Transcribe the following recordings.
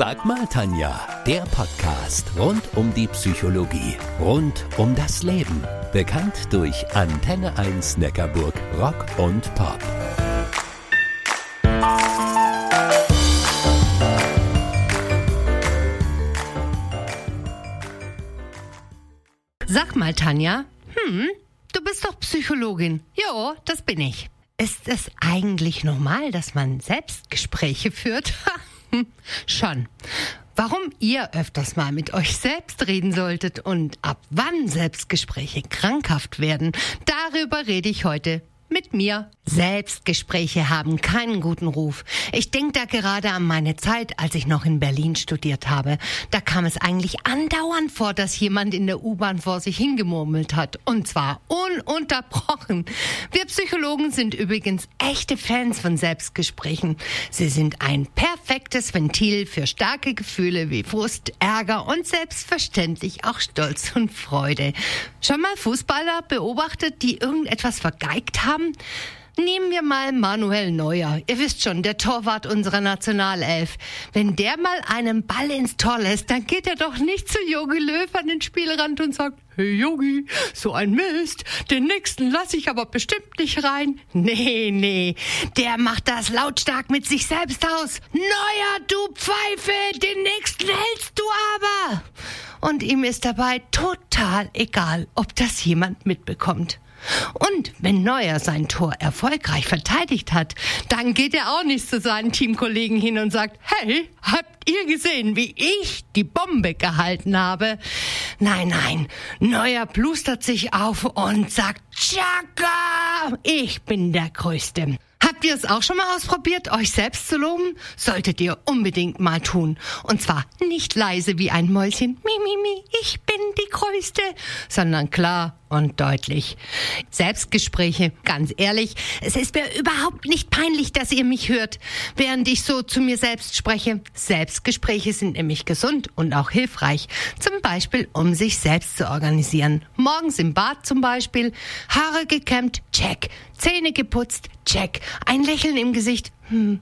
Sag mal, Tanja, der Podcast rund um die Psychologie, rund um das Leben. Bekannt durch Antenne 1 Neckarburg Rock und Pop. Sag mal, Tanja, hm, du bist doch Psychologin. Jo, das bin ich. Ist es eigentlich normal, dass man Selbstgespräche führt? Schon. Warum ihr öfters mal mit euch selbst reden solltet und ab wann Selbstgespräche krankhaft werden, darüber rede ich heute mit mir. Selbstgespräche haben keinen guten Ruf. Ich denke da gerade an meine Zeit, als ich noch in Berlin studiert habe. Da kam es eigentlich andauernd vor, dass jemand in der U-Bahn vor sich hingemurmelt hat. Und zwar ununterbrochen. Wir Psychologen sind übrigens echte Fans von Selbstgesprächen. Sie sind ein perfektes Ventil für starke Gefühle wie Frust, Ärger und selbstverständlich auch Stolz und Freude. Schon mal Fußballer beobachtet, die irgendetwas vergeigt haben? Nehmen wir mal Manuel Neuer. Ihr wisst schon, der Torwart unserer Nationalelf. Wenn der mal einen Ball ins Tor lässt, dann geht er doch nicht zu Jogi Löw an den Spielrand und sagt, hey Yogi, so ein Mist, den nächsten lasse ich aber bestimmt nicht rein. Nee, nee, der macht das lautstark mit sich selbst aus. Neuer, du Pfeife, den nächsten hältst du aber. Und ihm ist dabei total egal, ob das jemand mitbekommt. Und wenn Neuer sein Tor erfolgreich verteidigt hat, dann geht er auch nicht zu seinen Teamkollegen hin und sagt, hey, habt ihr gesehen, wie ich die Bombe gehalten habe? Nein, nein, Neuer plustert sich auf und sagt, Chaka, ich bin der Größte. Habt ihr es auch schon mal ausprobiert, euch selbst zu loben? Solltet ihr unbedingt mal tun. Und zwar nicht leise wie ein Mäuschen, mi, mi, mi, ich bin die Größte, sondern klar und deutlich. Selbstgespräche, ganz ehrlich, es ist mir überhaupt nicht peinlich, dass ihr mich hört, während ich so zu mir selbst spreche. Selbstgespräche sind nämlich gesund und auch hilfreich, zum Beispiel um sich selbst zu organisieren. Morgens im Bad zum Beispiel, Haare gekämmt, check, Zähne geputzt, check, ein Lächeln im Gesicht, hm,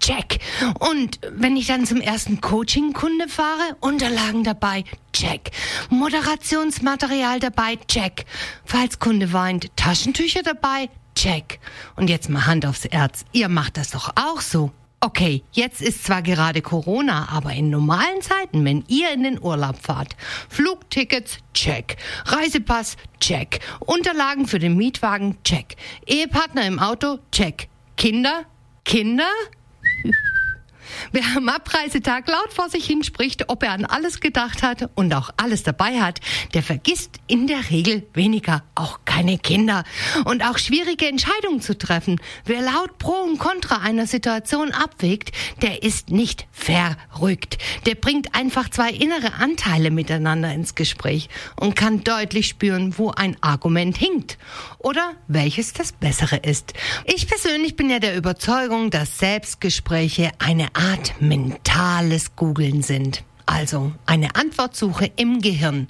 check. Und wenn ich dann zum ersten Coaching-Kunde fahre, Unterlagen dabei, check. Moderationsmaterial dabei, check. Falls Kunde weint, Taschentücher dabei, check. Und jetzt mal Hand aufs Herz. Ihr macht das doch auch so. Okay, jetzt ist zwar gerade Corona, aber in normalen Zeiten, wenn ihr in den Urlaub fahrt, Flugtickets, check. Reisepass, check. Unterlagen für den Mietwagen, check. Ehepartner im Auto, check. Kinder, Kinder? Wer am Abreisetag laut vor sich hinspricht, ob er an alles gedacht hat und auch alles dabei hat, der vergisst in der Regel weniger, auch keine Kinder. Und auch schwierige Entscheidungen zu treffen. Wer laut Pro und Contra einer Situation abwägt, der ist nicht verrückt. Der bringt einfach zwei innere Anteile miteinander ins Gespräch und kann deutlich spüren, wo ein Argument hinkt oder welches das bessere ist. Ich persönlich bin ja der Überzeugung, dass Selbstgespräche eine Art mentales Googeln sind. Also eine Antwortsuche im Gehirn.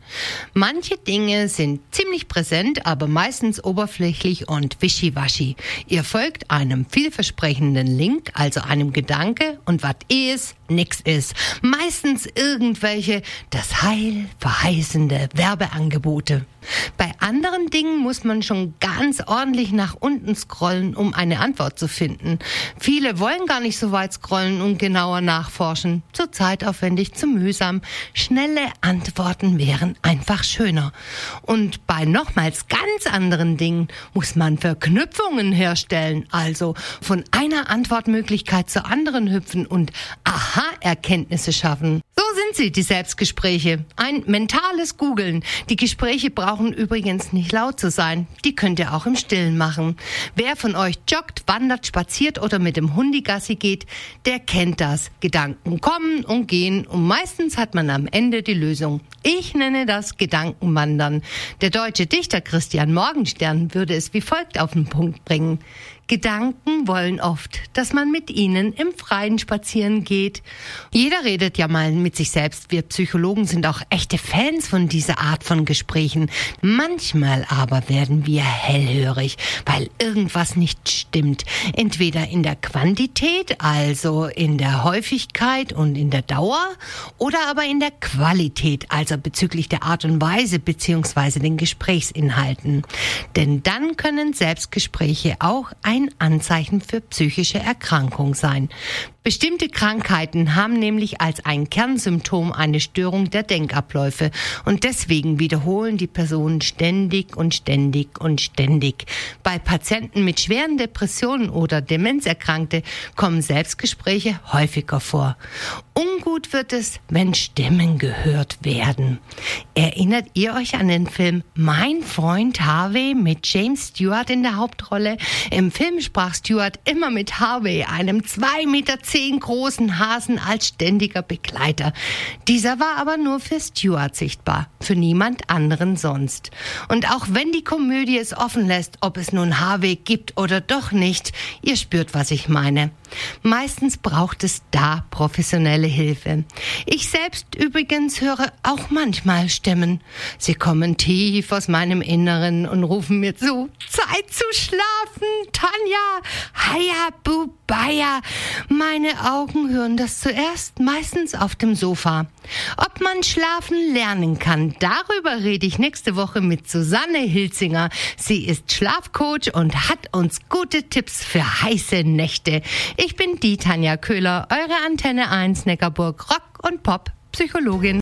Manche Dinge sind ziemlich präsent, aber meistens oberflächlich und wischiwaschi. Ihr folgt einem vielversprechenden Link, also einem Gedanke und was ist, nix ist. Meistens irgendwelche das Heil verheißende Werbeangebote. Bei anderen Dingen muss man schon ganz ordentlich nach unten scrollen, um eine Antwort zu finden. Viele wollen gar nicht so weit scrollen und genauer nachforschen. Zu zeitaufwendig, zu mühsam. Schnelle Antworten wären einfach schöner. Und bei nochmals ganz anderen Dingen muss man Verknüpfungen herstellen, also von einer Antwortmöglichkeit zur anderen hüpfen und Aha-Erkenntnisse schaffen. Sind sie, die Selbstgespräche. Ein mentales Googeln. Die Gespräche brauchen übrigens nicht laut zu sein. Die könnt ihr auch im Stillen machen. Wer von euch joggt, wandert, spaziert oder mit dem Hundigassi geht, der kennt das. Gedanken kommen und gehen und meistens hat man am Ende die Lösung. Ich nenne das Gedankenwandern. Der deutsche Dichter Christian Morgenstern würde es wie folgt auf den Punkt bringen. Gedanken wollen oft, dass man mit ihnen im Freien spazieren geht. Jeder redet ja mal mit sich selbst. Wir Psychologen sind auch echte Fans von dieser Art von Gesprächen. Manchmal aber werden wir hellhörig, weil irgendwas nicht stimmt. Entweder in der Quantität, also in der Häufigkeit und in der Dauer, oder aber in der Qualität, also bezüglich der Art und Weise beziehungsweise den Gesprächsinhalten. Denn dann können Selbstgespräche auch ein Anzeichen für psychische Erkrankung sein. Bestimmte Krankheiten haben nämlich als ein Kernsymptom eine Störung der Denkabläufe und deswegen wiederholen die Personen ständig und ständig und ständig. Bei Patienten mit schweren Depressionen oder Demenzerkrankte kommen Selbstgespräche häufiger vor. Ungut wird es, wenn Stimmen gehört werden. Erinnert ihr euch an den Film Mein Freund Harvey mit James Stewart in der Hauptrolle? Im Film sprach Stewart immer mit Harvey, einem zwei Meter zehn großen Hasen als ständiger Begleiter. Dieser war aber nur für Stewart sichtbar, für niemand anderen sonst. Und auch wenn die Komödie es offen lässt, ob es nun Harvey gibt oder doch nicht, ihr spürt, was ich meine. Meistens braucht es da professionelle Hilfe. Ich selbst übrigens höre auch manchmal Stimmen. Sie kommen tief aus meinem Inneren und rufen mir zu, Zeit zu schlafen, Tanja, Hayabubaya. Meine Augen hören das zuerst, meistens auf dem Sofa. Ob man schlafen lernen kann, darüber rede ich nächste Woche mit Susanne Hilzinger. Sie ist Schlafcoach und hat uns gute Tipps für heiße Nächte. Ich bin die Tanja Köhler, eure Antenne 1 Neckarburg Rock und Pop Psychologin.